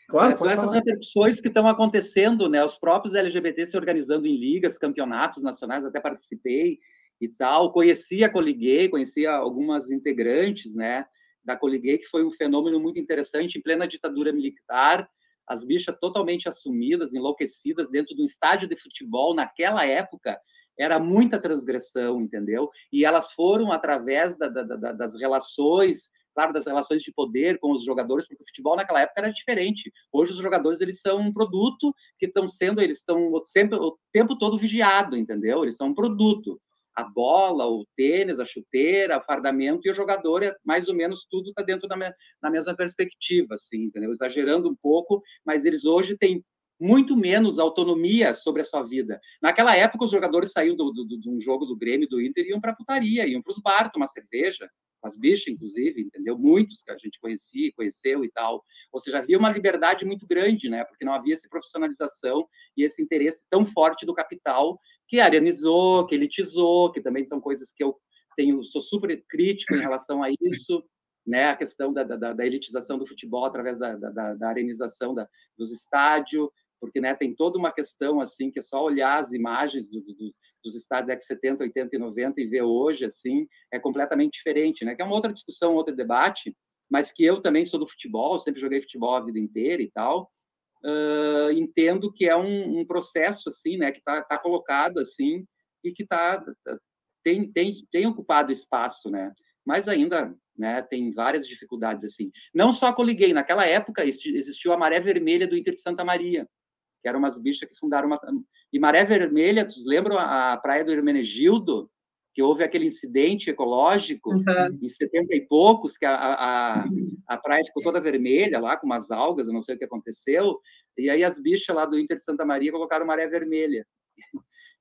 Claro, é, são essas falar. repercussões que estão acontecendo, né? Os próprios LGBT se organizando em ligas, campeonatos nacionais, até participei e tal. Conheci a Coliguei, conheci algumas integrantes, né? Da Coliguei, que foi um fenômeno muito interessante em plena ditadura militar as bichas totalmente assumidas, enlouquecidas dentro de um estádio de futebol naquela época era muita transgressão, entendeu? E elas foram através da, da, da, das relações, claro, das relações de poder com os jogadores, porque o futebol naquela época era diferente. Hoje os jogadores eles são um produto que estão sendo, eles estão sempre o tempo todo vigiado, entendeu? Eles são um produto a bola, o tênis, a chuteira, o fardamento e o jogador, é mais ou menos tudo está dentro da, me, da mesma perspectiva, assim, entendeu? Exagerando um pouco, mas eles hoje têm muito menos autonomia sobre a sua vida. Naquela época, os jogadores saíam do, do, do, de um jogo do Grêmio, do Inter, iam para putaria, iam para os bar tomar cerveja, as bichas, inclusive, entendeu? Muitos que a gente conhecia, conheceu e tal. Ou seja, havia uma liberdade muito grande, né? Porque não havia essa profissionalização e esse interesse tão forte do capital que arianizou, que elitizou, que também são coisas que eu tenho, sou super crítico em relação a isso, né? A questão da, da, da elitização do futebol através da, da, da arenização da, dos estádios, porque né, tem toda uma questão assim que é só olhar as imagens do, do, dos estádios da década 70, 80 e 90 e ver hoje assim é completamente diferente, né? Que é uma outra discussão, outro debate, mas que eu também sou do futebol, sempre joguei futebol a vida inteira e tal, uh, entendo que é um, um, processo assim, né? Que está tá colocado assim e que tá tem, tem, tem ocupado espaço, né? Mas ainda né, tem várias dificuldades assim. Não só coliguei, naquela época existiu a Maré Vermelha do Inter de Santa Maria, que eram umas bichas que fundaram uma. E Maré Vermelha, vocês lembram a, praia do Hermenegildo, que houve aquele incidente ecológico uhum. em 70 e poucos, que a, a, a praia ficou toda vermelha lá, com umas algas, eu não sei o que aconteceu, e aí as bichas lá do Inter de Santa Maria colocaram maré vermelha.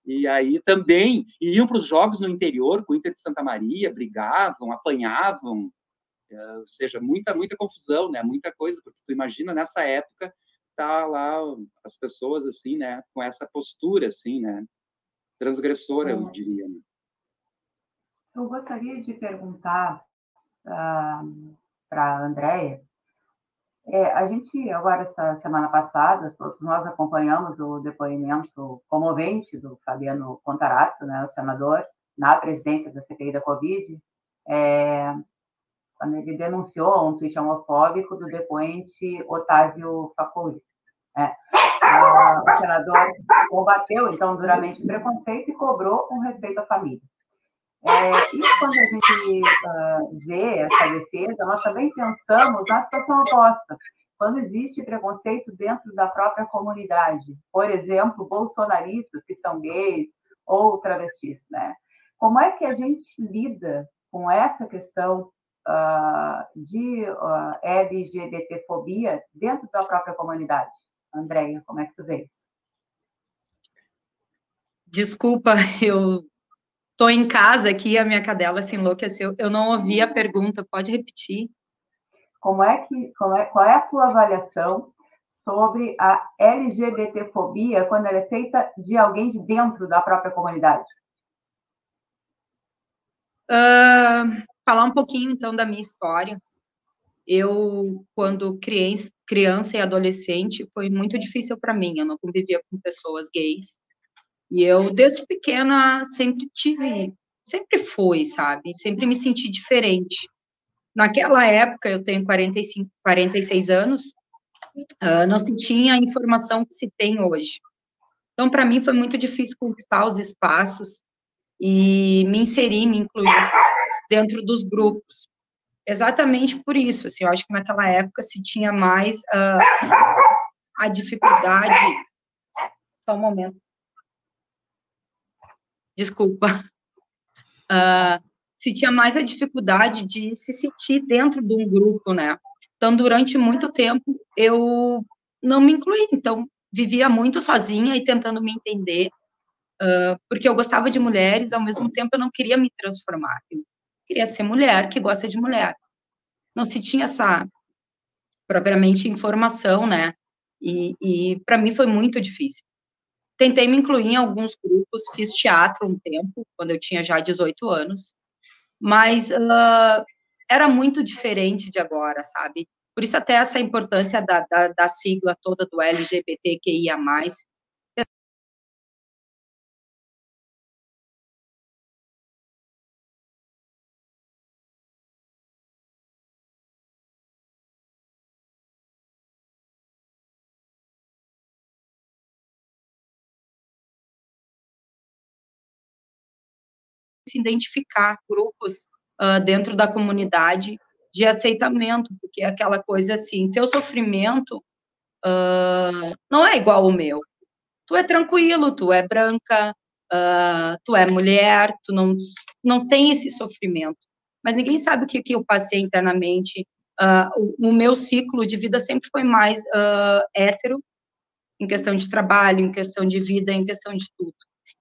E aí também iam para os jogos no interior com o Inter de Santa Maria, brigavam, apanhavam, eh, ou seja, muita, muita confusão, né? muita coisa, porque tu imagina nessa época tá lá as pessoas assim, né, com essa postura assim, né, transgressora, eu diria. Né? Eu gostaria de perguntar uh, ah, para a Andréia, é, a gente, agora, essa semana passada, todos nós acompanhamos o depoimento comovente do Fabiano Contarato, né, o senador, na presidência da CPI da Covid, é, quando ele denunciou um tweet homofóbico do depoente Otávio Facuri. É. o senador combateu, então, duramente o preconceito e cobrou um respeito à família. É, e quando a gente uh, vê essa defesa, nós também pensamos na situação oposta. Quando existe preconceito dentro da própria comunidade, por exemplo, bolsonaristas que são gays ou travestis, né? Como é que a gente lida com essa questão uh, de uh, LGBTfobia dentro da própria comunidade? Andréia, como é que tu vês? Desculpa, eu estou em casa aqui, a minha cadela se enlouqueceu. Eu não ouvi a pergunta, pode repetir? Como é que, como é, qual é a tua avaliação sobre a LGBTfobia quando ela é feita de alguém de dentro da própria comunidade? Uh, falar um pouquinho, então, da minha história. Eu, quando criança, criança e adolescente, foi muito difícil para mim. Eu não convivia com pessoas gays. E eu, desde pequena, sempre tive, sempre fui, sabe? Sempre me senti diferente. Naquela época, eu tenho 45, 46 anos, uh, não se tinha a informação que se tem hoje. Então, para mim, foi muito difícil conquistar os espaços e me inserir, me incluir dentro dos grupos. Exatamente por isso, assim, eu acho que naquela época se tinha mais uh, a dificuldade. Só um momento. Desculpa. Uh, se tinha mais a dificuldade de se sentir dentro de um grupo, né? Então, durante muito tempo, eu não me incluí. Então, vivia muito sozinha e tentando me entender, uh, porque eu gostava de mulheres, ao mesmo tempo eu não queria me transformar. Eu queria ser mulher que gosta de mulher. Não se tinha essa, propriamente, informação, né? E, e para mim foi muito difícil. Tentei me incluir em alguns grupos, fiz teatro um tempo, quando eu tinha já 18 anos, mas uh, era muito diferente de agora, sabe? Por isso até essa importância da, da, da sigla toda do LGBTQIA+, se identificar grupos uh, dentro da comunidade de aceitamento, porque é aquela coisa assim, teu sofrimento uh, não é igual ao meu. Tu é tranquilo, tu é branca, uh, tu é mulher, tu não, não tem esse sofrimento. Mas ninguém sabe o que, que eu passei internamente. Uh, o, o, meu ciclo de vida sempre foi mais hétero, em questão de trabalho, em questão de vida, em questão de tudo.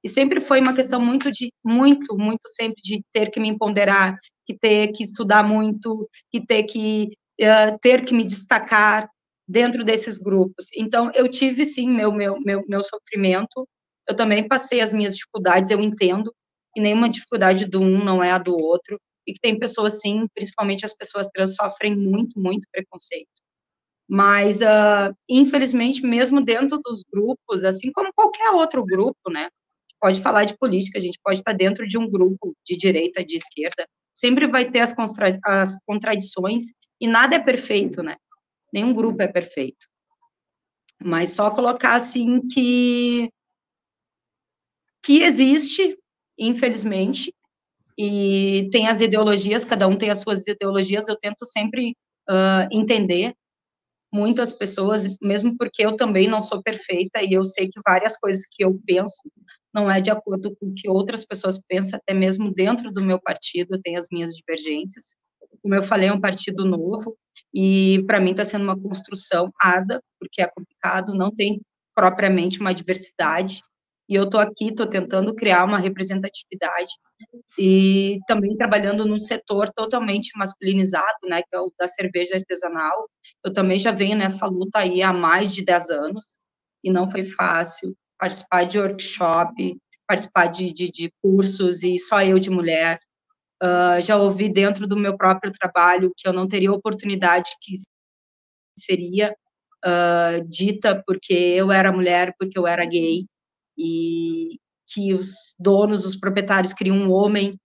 E sempre foi uma questão muito de, muito, muito sempre de ter que me empoderar, que ter que estudar muito, que ter que uh, ter que me destacar dentro desses grupos. Então, eu tive, sim, meu, meu, meu, meu sofrimento, eu também passei as minhas dificuldades, eu entendo que nenhuma dificuldade do um não é a do outro, e que tem pessoas, sim, principalmente as pessoas trans, sofrem muito, muito preconceito. Mas, uh, infelizmente, mesmo dentro dos grupos, assim como qualquer outro grupo, né, pode falar de política, a gente pode estar dentro de um grupo de direita, de esquerda, sempre vai ter as, contra as contradições, e nada é perfeito, né? Nenhum grupo é perfeito. Mas só colocar, assim, que que existe, infelizmente, e tem as ideologias, cada um tem as suas ideologias, eu tento sempre uh, entender muitas pessoas, mesmo porque eu também não sou perfeita e eu sei que várias coisas que eu penso não é de acordo com o que outras pessoas pensam, até mesmo dentro do meu partido eu tenho as minhas divergências. Como eu falei, é um partido novo e para mim está sendo uma construção árdua, porque é complicado, não tem propriamente uma diversidade e eu estou aqui, estou tentando criar uma representatividade e também trabalhando num setor totalmente masculinizado, né, que é o da cerveja artesanal. Eu também já venho nessa luta aí há mais de 10 anos e não foi fácil participar de workshop, participar de, de, de cursos e só eu de mulher. Uh, já ouvi dentro do meu próprio trabalho que eu não teria oportunidade que seria uh, dita porque eu era mulher, porque eu era gay e que os donos, os proprietários queriam um homem,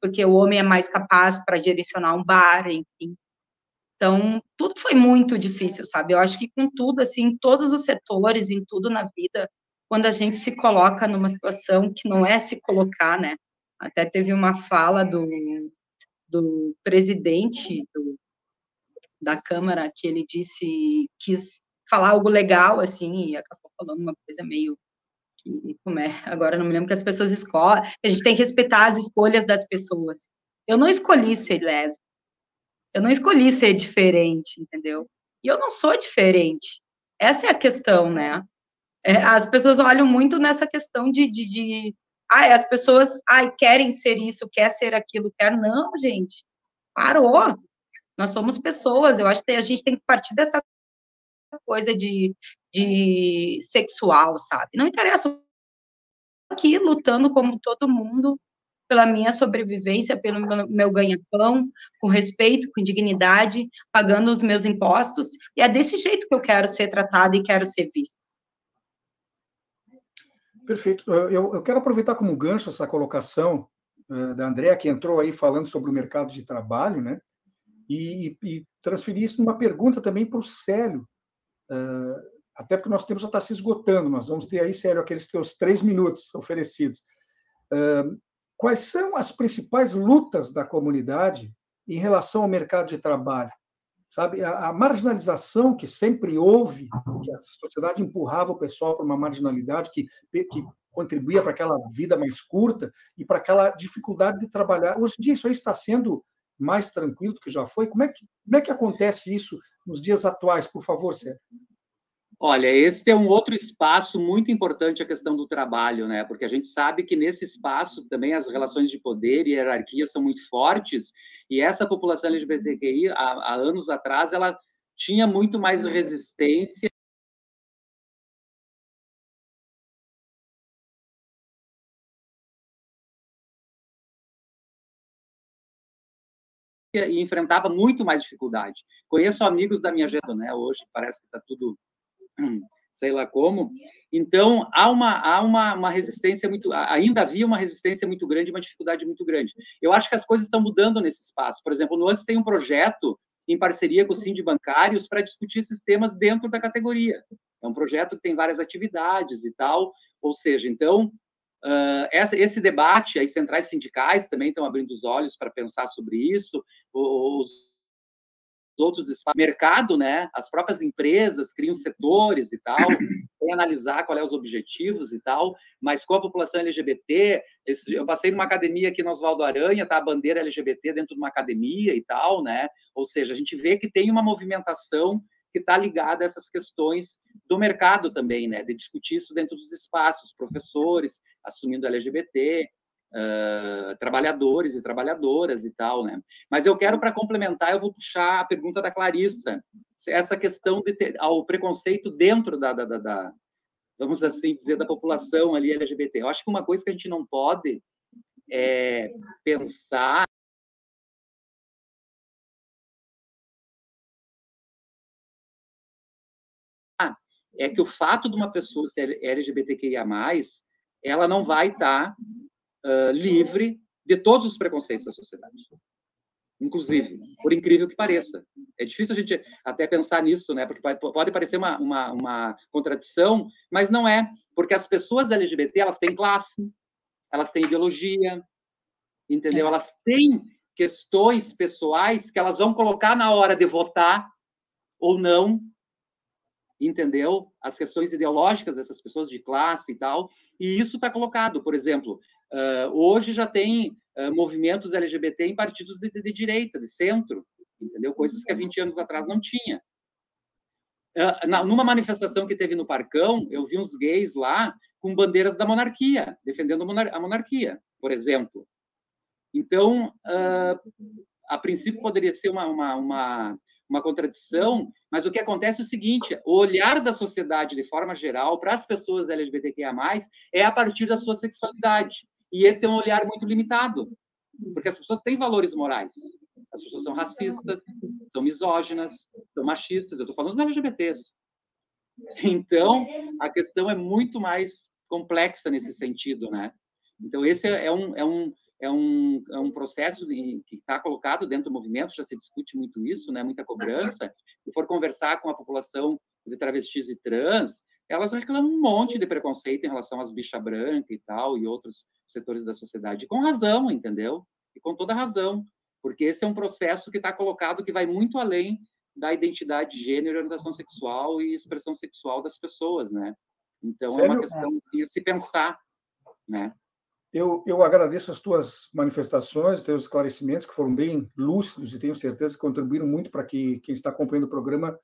porque o homem é mais capaz para direcionar um bar, enfim. Então, tudo foi muito difícil, sabe? Eu acho que com tudo, assim, em todos os setores, em tudo na vida, quando a gente se coloca numa situação que não é se colocar, né? Até teve uma fala do, do presidente do, da Câmara que ele disse, quis falar algo legal, assim, e acabou falando uma coisa meio que, como é, agora não me lembro que as pessoas escolhem, a gente tem que respeitar as escolhas das pessoas. Eu não escolhi ser lésbica, eu não escolhi ser diferente, entendeu? E eu não sou diferente. Essa é a questão, né? É, as pessoas olham muito nessa questão de, de, de as pessoas ai, querem ser isso, quer ser aquilo, quer. Não, gente, parou. Nós somos pessoas, eu acho que a gente tem que partir dessa coisa de, de sexual, sabe? Não interessa aqui lutando como todo mundo pela minha sobrevivência, pelo meu ganha-pão, com respeito, com dignidade, pagando os meus impostos, e é desse jeito que eu quero ser tratada e quero ser vista. Perfeito. Eu, eu quero aproveitar como gancho essa colocação uh, da Andréa, que entrou aí falando sobre o mercado de trabalho, né? E, e transferir isso numa pergunta também para o Célio, Uh, até porque nosso tempo já está se esgotando, nós vamos ter aí, sério, aqueles teus três minutos oferecidos. Uh, quais são as principais lutas da comunidade em relação ao mercado de trabalho? Sabe, a, a marginalização que sempre houve, que a sociedade empurrava o pessoal para uma marginalidade que, que contribuía para aquela vida mais curta e para aquela dificuldade de trabalhar. Hoje em dia, isso aí está sendo mais tranquilo do que já foi. Como é que, como é que acontece isso nos dias atuais, por favor, Sérgio? Olha, esse é um outro espaço muito importante a questão do trabalho, né? Porque a gente sabe que nesse espaço também as relações de poder e hierarquia são muito fortes, e essa população LGBTQI, há, há anos atrás, ela tinha muito mais resistência e enfrentava muito mais dificuldade. Conheço amigos da minha geração, né? Hoje parece que está tudo, sei lá como. Então há uma há uma, uma resistência muito, ainda havia uma resistência muito grande, uma dificuldade muito grande. Eu acho que as coisas estão mudando nesse espaço. Por exemplo, no Nuances tem um projeto em parceria com os sindibancários para discutir esses temas dentro da categoria. É um projeto que tem várias atividades e tal, ou seja, então Uh, essa, esse debate, as centrais sindicais também estão abrindo os olhos para pensar sobre isso, os outros espaços, mercado, né? As próprias empresas criam setores e tal, tem analisar qual é os objetivos e tal, mas com a população LGBT, eu passei numa academia aqui no Oswaldo Aranha, tá a bandeira LGBT dentro de uma academia e tal, né? Ou seja, a gente vê que tem uma movimentação que está ligada a essas questões do mercado também, né? De discutir isso dentro dos espaços, professores assumindo LGBT, uh, trabalhadores e trabalhadoras e tal, né? Mas eu quero, para complementar, eu vou puxar a pergunta da Clarissa, essa questão de ter, ao preconceito dentro da, da, da, da, vamos assim dizer, da população ali LGBT. Eu acho que uma coisa que a gente não pode é pensar é que o fato de uma pessoa ser LGBTQIA+, ela não vai estar uh, livre de todos os preconceitos da sociedade. Inclusive, por incrível que pareça. É difícil a gente até pensar nisso, né? Porque pode parecer uma, uma, uma contradição, mas não é. Porque as pessoas LGBT, elas têm classe, elas têm ideologia, entendeu? É. Elas têm questões pessoais que elas vão colocar na hora de votar ou não, entendeu? As questões ideológicas dessas pessoas de classe e tal, e isso está colocado. Por exemplo, hoje já tem uh, movimentos LGBT em partidos de, de, de, direita, de centro, entendeu? Coisas que há 20 anos atrás não tinha. Uh, na, numa manifestação que teve no Parcão, eu vi uns gays lá com bandeiras da monarquia, defendendo a monarquia, por exemplo. Então, a princípio poderia ser uma, uma, uma uma contradição, mas o que acontece é o seguinte: o olhar da sociedade, de forma geral, para as pessoas LGBTQIA, é a partir da sua sexualidade. E esse é um olhar muito limitado, porque as pessoas têm valores morais. As pessoas são racistas, são misóginas, são machistas. Eu estou falando dos LGBTs. Então, a questão é muito mais complexa nesse sentido, né? Então, esse é um, é um, é um, é um processo de, que está colocado dentro do movimento, já se discute muito isso, né, muita cobrança. Se for conversar com a população de travestis e trans, elas reclamam um monte de preconceito em relação às bichas brancas e tal, e outros setores da sociedade. com razão, entendeu? E com toda razão, porque esse é um processo que está colocado que vai muito além da identidade de gênero, orientação sexual e expressão sexual das pessoas, né? Então, Sério? é uma questão de se pensar, né? Eu, eu agradeço as tuas manifestações, teus esclarecimentos, que foram bem lúcidos e tenho certeza que contribuíram muito para que quem está acompanhando o programa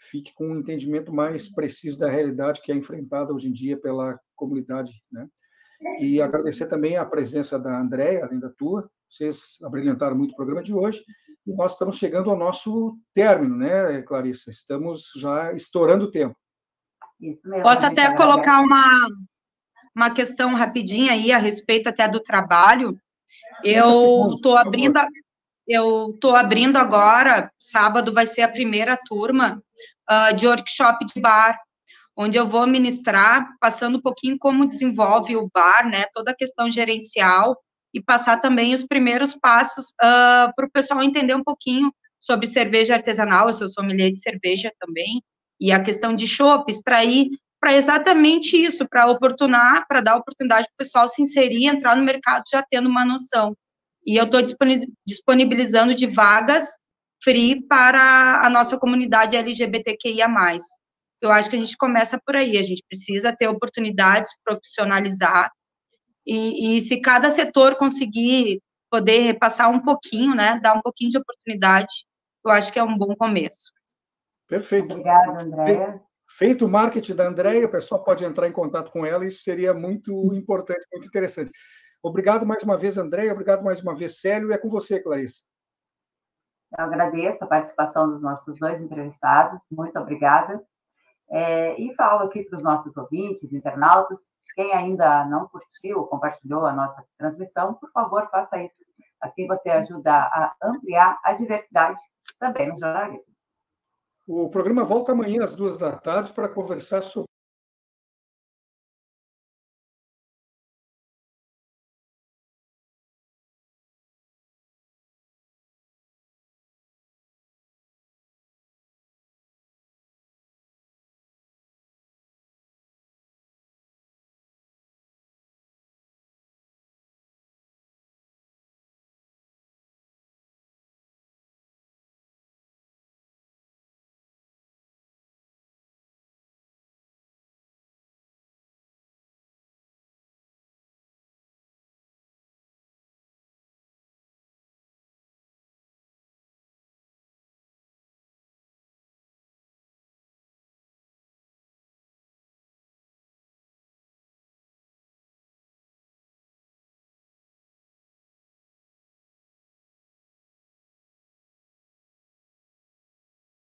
fique com um entendimento mais preciso da realidade que é enfrentada hoje em dia pela comunidade. Né? E agradecer também a presença da Andréia, além da tua, vocês abrilhantaram muito o programa de hoje, e nós estamos chegando ao nosso término, né, Clarissa? Estamos já estourando o tempo. Posso até colocar uma, uma questão rapidinha aí a respeito até do trabalho. Eu estou abrindo, eu estou abrindo agora, sábado vai ser a primeira turma uh, de workshop de bar, onde eu vou ministrar, passando um pouquinho como desenvolve o bar, né, toda a questão gerencial, e passar também os primeiros passos uh, ah, para o pessoal entender um pouquinho sobre cerveja artesanal, eu sou sommelier de cerveja também, e a questão de chopp, extrair para exatamente isso, para oportunar, para dar oportunidade para o pessoal se inserir, entrar no mercado já tendo uma noção. E eu estou disponibilizando de vagas free para a nossa comunidade LGBTQIA+. Eu acho que a gente começa por aí, a gente precisa ter oportunidades, profissionalizar, e, e se cada setor conseguir poder repassar um pouquinho, né, dar um pouquinho de oportunidade, eu acho que é um bom começo. Perfeito. Obrigada, Andréa. Feito o marketing da Andréia, o pessoal pode entrar em contato com ela, isso seria muito importante, muito interessante. Obrigado mais uma vez, Andréia, obrigado mais uma vez, Célio, e é com você, Clarice. Eu agradeço a participação dos nossos dois entrevistados, muito obrigada. É, e falo aqui para os nossos ouvintes, internautas, quem ainda não curtiu ou compartilhou a nossa transmissão, por favor, faça isso. Assim você ajuda a ampliar a diversidade também no jornalismo. O programa volta amanhã às duas da tarde para conversar sobre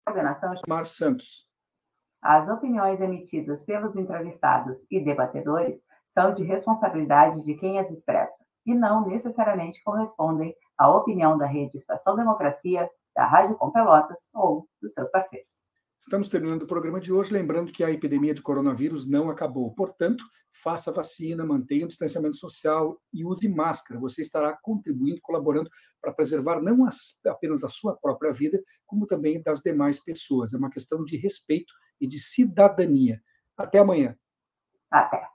Coordenação Mar Santos. As opiniões emitidas pelos entrevistados e debatedores são de responsabilidade de quem as expressa e não necessariamente correspondem à opinião da Rede Estação Democracia, da Rádio Com Pelotas ou dos seus parceiros. Estamos terminando o programa de hoje, lembrando que a epidemia de coronavírus não acabou. Portanto, faça vacina, mantenha o distanciamento social e use máscara. Você estará contribuindo, colaborando para preservar não apenas a sua própria vida, como também das demais pessoas. É uma questão de respeito e de cidadania. Até amanhã. Até.